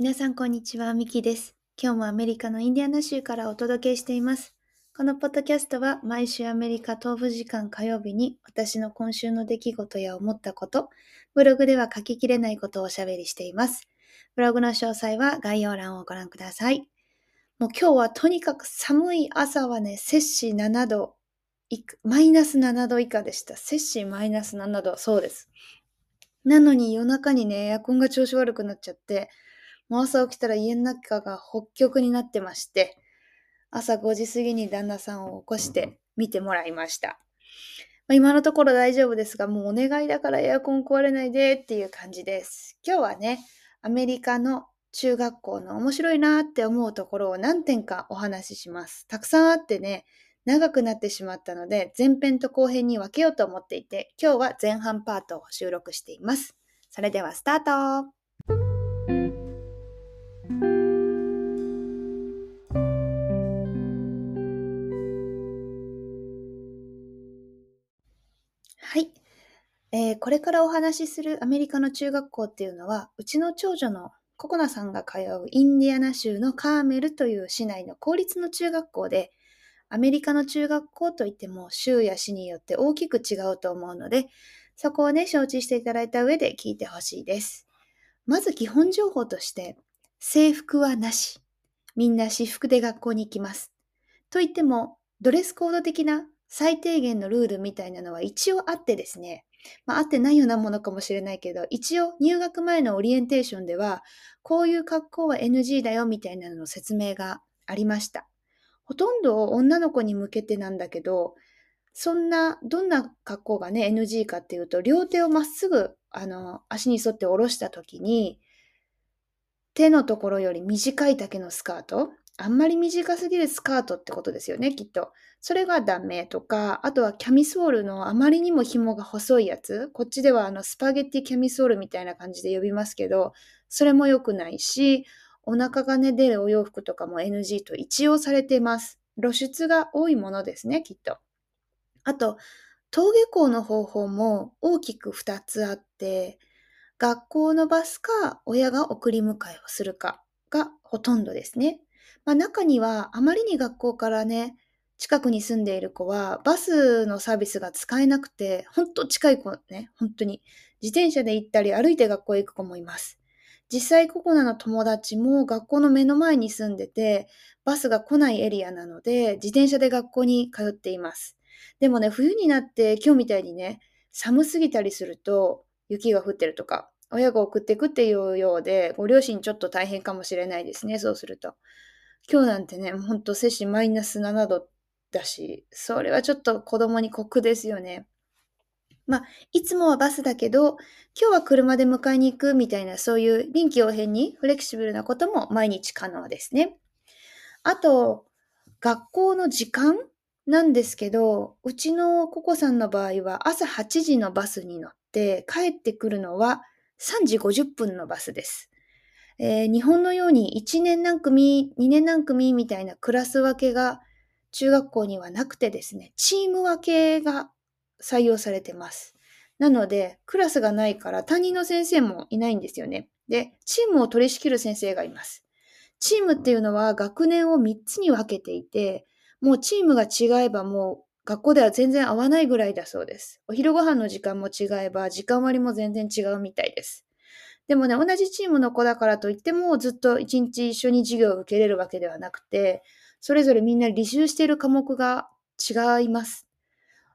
皆さんこんにちは、ミキです。今日もアメリカのインディアナ州からお届けしています。このポッドキャストは毎週アメリカ東部時間火曜日に私の今週の出来事や思ったこと、ブログでは書ききれないことをおしゃべりしています。ブログの詳細は概要欄をご覧ください。もう今日はとにかく寒い朝はね、摂氏7度、マイナス7度以下でした。摂氏マイナス7度、そうです。なのに夜中にね、エアコンが調子悪くなっちゃって、もう朝起きたら家の中が北極になってまして、朝5時過ぎに旦那さんを起こして見てもらいました。まあ、今のところ大丈夫ですが、もうお願いだからエアコン壊れないでっていう感じです。今日はね、アメリカの中学校の面白いなって思うところを何点かお話しします。たくさんあってね、長くなってしまったので、前編と後編に分けようと思っていて、今日は前半パートを収録しています。それではスタートはい、えーこれからお話しするアメリカの中学校っていうのは、うちの長女のココナさんが通うインディアナ州のカーメルという市内の公立の中学校で、アメリカの中学校といっても州や市によって大きく違うと思うので、そこをね、承知していただいた上で聞いてほしいです。まず基本情報として、制服はなし。みんな私服で学校に行きます。と言っても、ドレスコード的な最低限のルールみたいなのは一応あってですね、まあ、あってないようなものかもしれないけど、一応入学前のオリエンテーションでは、こういう格好は NG だよみたいなのの説明がありました。ほとんど女の子に向けてなんだけど、そんな、どんな格好がね、NG かっていうと、両手をまっすぐ、あの、足に沿って下ろした時に、手のところより短い丈のスカート、あんまり短すぎるスカートってことですよね、きっと。それがダメとか、あとはキャミソールのあまりにも紐が細いやつ。こっちではあのスパゲッティキャミソールみたいな感じで呼びますけど、それも良くないし、お腹がね、出るお洋服とかも NG と一応されています。露出が多いものですね、きっと。あと、登下校の方法も大きく2つあって、学校のバスか親が送り迎えをするかがほとんどですね。ま、中にはあまりに学校からね、近くに住んでいる子はバスのサービスが使えなくて、ほんと近い子ね、本当に自転車で行ったり歩いて学校へ行く子もいます。実際ココナの友達も学校の目の前に住んでて、バスが来ないエリアなので、自転車で学校に通っています。でもね、冬になって今日みたいにね、寒すぎたりすると、雪が降ってるとか、親が送っていくっていうようで、ご両親ちょっと大変かもしれないですね、そうすると。今日なんてね、ほんと摂氏マイナス7度だし、それはちょっと子供に酷ですよね。まあ、いつもはバスだけど、今日は車で迎えに行くみたいな、そういう臨機応変にフレキシブルなことも毎日可能ですね。あと、学校の時間なんですけど、うちのココさんの場合は朝8時のバスに乗って帰ってくるのは3時50分のバスです。えー日本のように1年何組、2年何組みたいなクラス分けが中学校にはなくてですね、チーム分けが採用されてます。なので、クラスがないから担任の先生もいないんですよね。で、チームを取り仕切る先生がいます。チームっていうのは学年を3つに分けていて、もうチームが違えばもう学校では全然合わないぐらいだそうです。お昼ご飯の時間も違えば時間割も全然違うみたいです。でもね、同じチームの子だからといってもずっと一日一緒に授業を受けれるわけではなくて、それぞれみんな履修している科目が違います。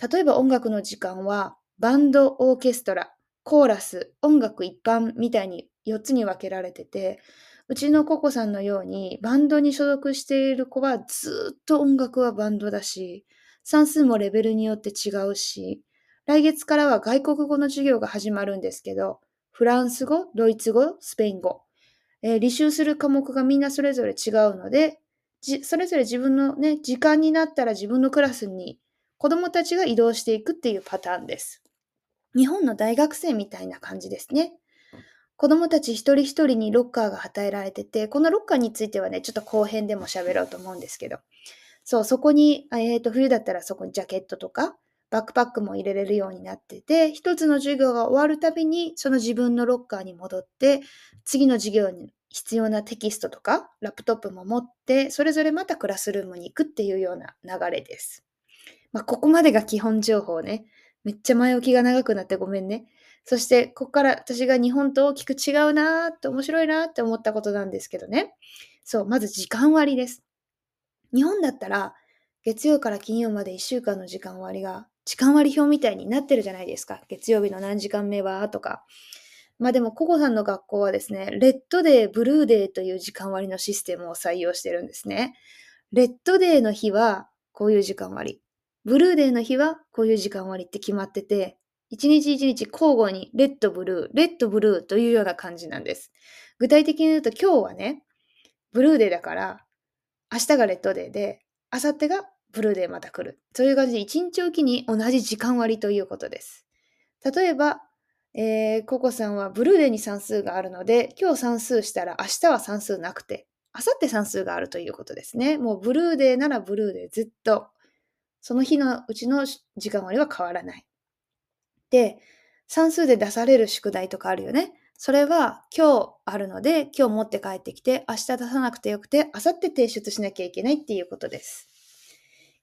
例えば音楽の時間はバンド、オーケストラ、コーラス、音楽一般みたいに4つに分けられてて、うちのココさんのようにバンドに所属している子はずっと音楽はバンドだし、算数もレベルによって違うし、来月からは外国語の授業が始まるんですけど、フランス語、ドイツ語、スペイン語、えー履修する科目がみんなそれぞれ違うので、じそれぞれ自分のね、時間になったら自分のクラスに子供たちが移動していくっていうパターンです。日本の大学生みたいな感じですね。子供たち一人一人にロッカーが与えられてて、このロッカーについてはね、ちょっと後編でも喋ろうと思うんですけど、そう、そこに、えっ、と、冬だったらそこにジャケットとか、バックパックも入れれるようになってて、一つの授業が終わるたびに、その自分のロッカーに戻って、次の授業に必要なテキストとかラップトップも持ってそれぞれまたクラスルームに行くっていうような流れです。まあ、ここまでが基本情報ね。めっちゃ前置きが長くなってごめんね。そして、ここから私が日本と大きく違うなーって面白いなーって思ったことなんですけどね。そう、まず時間割です。日本だったら、月曜から金曜まで1週間の時間割が、時間割表みたいになってるじゃないですか。月曜日の何時間目はとか。まあでも、ココさんの学校はですね、レッドデー、ブルーデーという時間割のシステムを採用してるんですね。レッドデーの日はこういう時間割。Blue Day の日はこういう時間割って決まってて、一日一日交互に red blue、red blue というような感じなんです。具体的に言うと今日はね、 Blue Day だから、明日が Red Day で、明後日が Blue Day また来る。そういう感じで一日おきに同じ時間割ということです。例えば、えー、ココさんは Blue Day に算数があるので、今日算数したら明日は算数なくて、明後日算数があるということですね。もう Blue Day なら Blue Day ずっと、その日のうちの時間割は変わらない。で、算数で出される宿題とかあるよね。それは今日あるので、今日持って帰ってきて、明日出さなくてよくて、明後日提出しなきゃいけないっていうことです。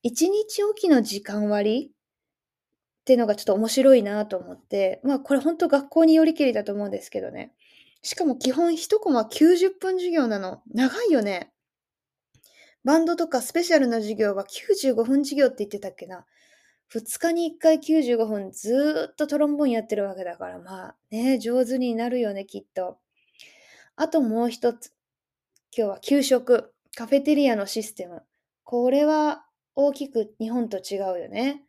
一日おきの時間割ってのがちょっと面白いなと思って、まあこれ本当学校によりけりだと思うんですけどね。しかも基本1コマ90分授業なの。長いよね。バンドとかスペシャルな授業は95分授業って言ってたっけな。2日に1回95分ずっとトロンボーンやってるわけだから、まあね、上手になるよね、きっと。あともう一つ。今日は給食、カフェテリアのシステム。これは大きく日本と違うよね。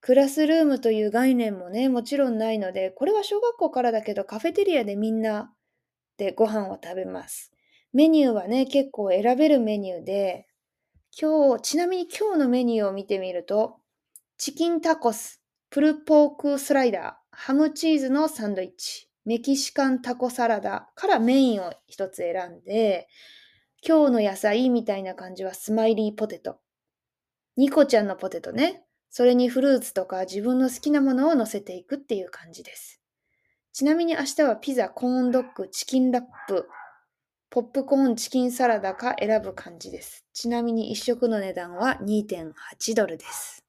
クラスルームという概念もね、もちろんないので、これは小学校からだけどカフェテリアでみんなでご飯を食べます。メニューはね、結構選べるメニューで、今日、ちなみに今日のメニューを見てみると、チキンタコス、プルポークスライダー、ハムチーズのサンドイッチ、メキシカンタコサラダからメインを一つ選んで、今日の野菜みたいな感じはスマイリーポテト。ニコちゃんのポテトね。それにフルーツとか自分の好きなものを乗せていくっていう感じです。ちなみに明日はピザ、コーンドッグ、チキンラップ、ポップコーン、チキンサラダか選ぶ感じです。ちなみに1食の値段は2.8ドルです。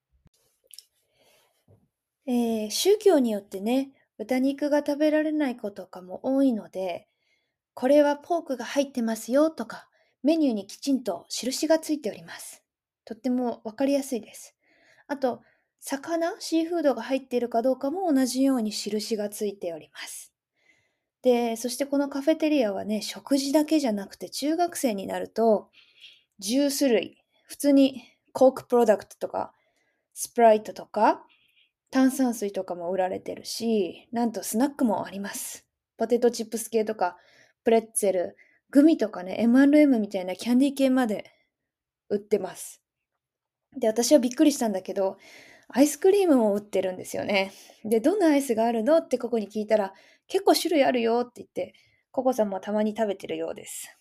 えー、宗教によってね、豚肉が食べられない子とかも多いので、これはポークが入ってますよとか、メニューにきちんと印がついております。とってもわかりやすいです。あと、魚、シーフードが入っているかどうかも同じように印がついております。で、そしてこのカフェテリアはね、食事だけじゃなくて中学生になると、ジュース類、普通にコークプロダクトとか、スプライトとか、炭酸水とかも売られてるし、なんとスナックもあります。ポテトチップス系とか、プレッツェル、グミとかね、M&M みたいなキャンディー系まで売ってます。で、私はびっくりしたんだけど、アイスクリームも売ってるんですよね。で、どんなアイスがあるのってここに聞いたら、結構種類あるよって言って、ココさんもたまに食べてるようです。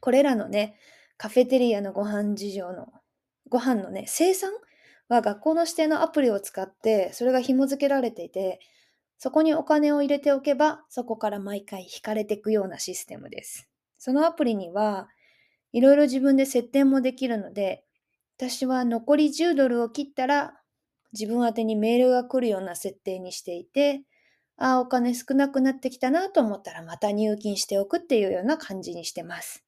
これらのね、カフェテリアのご飯事情の、ご飯のね、生産？は学校の指定のアプリを使って、それが紐付けられていて、そこにお金を入れておけば、そこから毎回引かれていくようなシステムです。そのアプリには、いろいろ自分で設定もできるので、私は残り10ドルを切ったら、自分宛にメールが来るような設定にしていて、ああ、お金少なくなってきたなと思ったらまた入金しておくっていうような感じにしてます。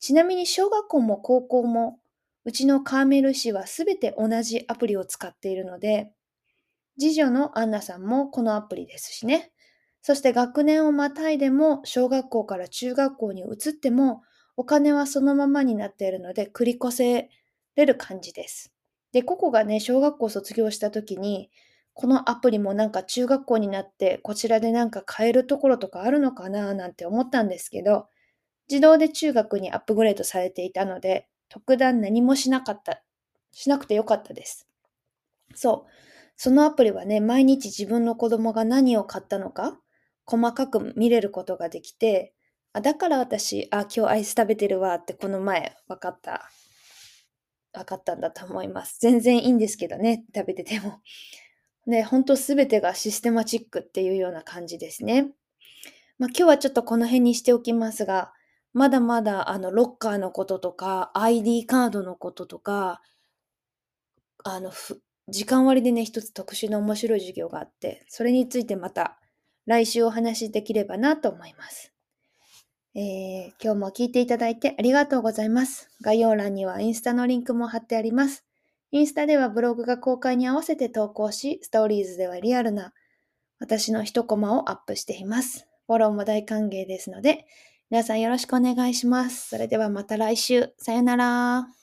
ちなみに小学校も高校もうちのカーメル市はすべて同じアプリを使っているので、次女のアンナさんもこのアプリですしね。そして学年をまたいでも小学校から中学校に移ってもお金はそのままになっているので繰り越せれる感じです。で、ここがね、小学校卒業した時に、このアプリもなんか中学校になってこちらでなんか変えるところとかあるのかななんて思ったんですけど、自動で中学にアップグレードされていたので、特段何もしなかった、しなくてよかったです。そう。そのアプリはね、毎日自分の子供が何を買ったのか、細かく見れることができて、あ、だから私、あ、今日アイス食べてるわってこの前分かった。分かったんだと思います。全然いいんですけどね、食べてても。ね、ほんとすべてがシステマチックっていうような感じですね。まあ、今日はちょっとこの辺にしておきますが、まだまだあのロッカーのこととか、ID カードのこととか、あの時間割でね、一つ特殊な面白い授業があって、それについてまた来週お話しできればなと思います。えー今日も聞いていただいてありがとうございます。概要欄にはインスタのリンクも貼ってあります。インスタではブログが公開に合わせて投稿し、ストーリーズではリアルな私の一コマをアップしています。フォローも大歓迎ですので、皆さんよろしくお願いします。それではまた来週。さよなら。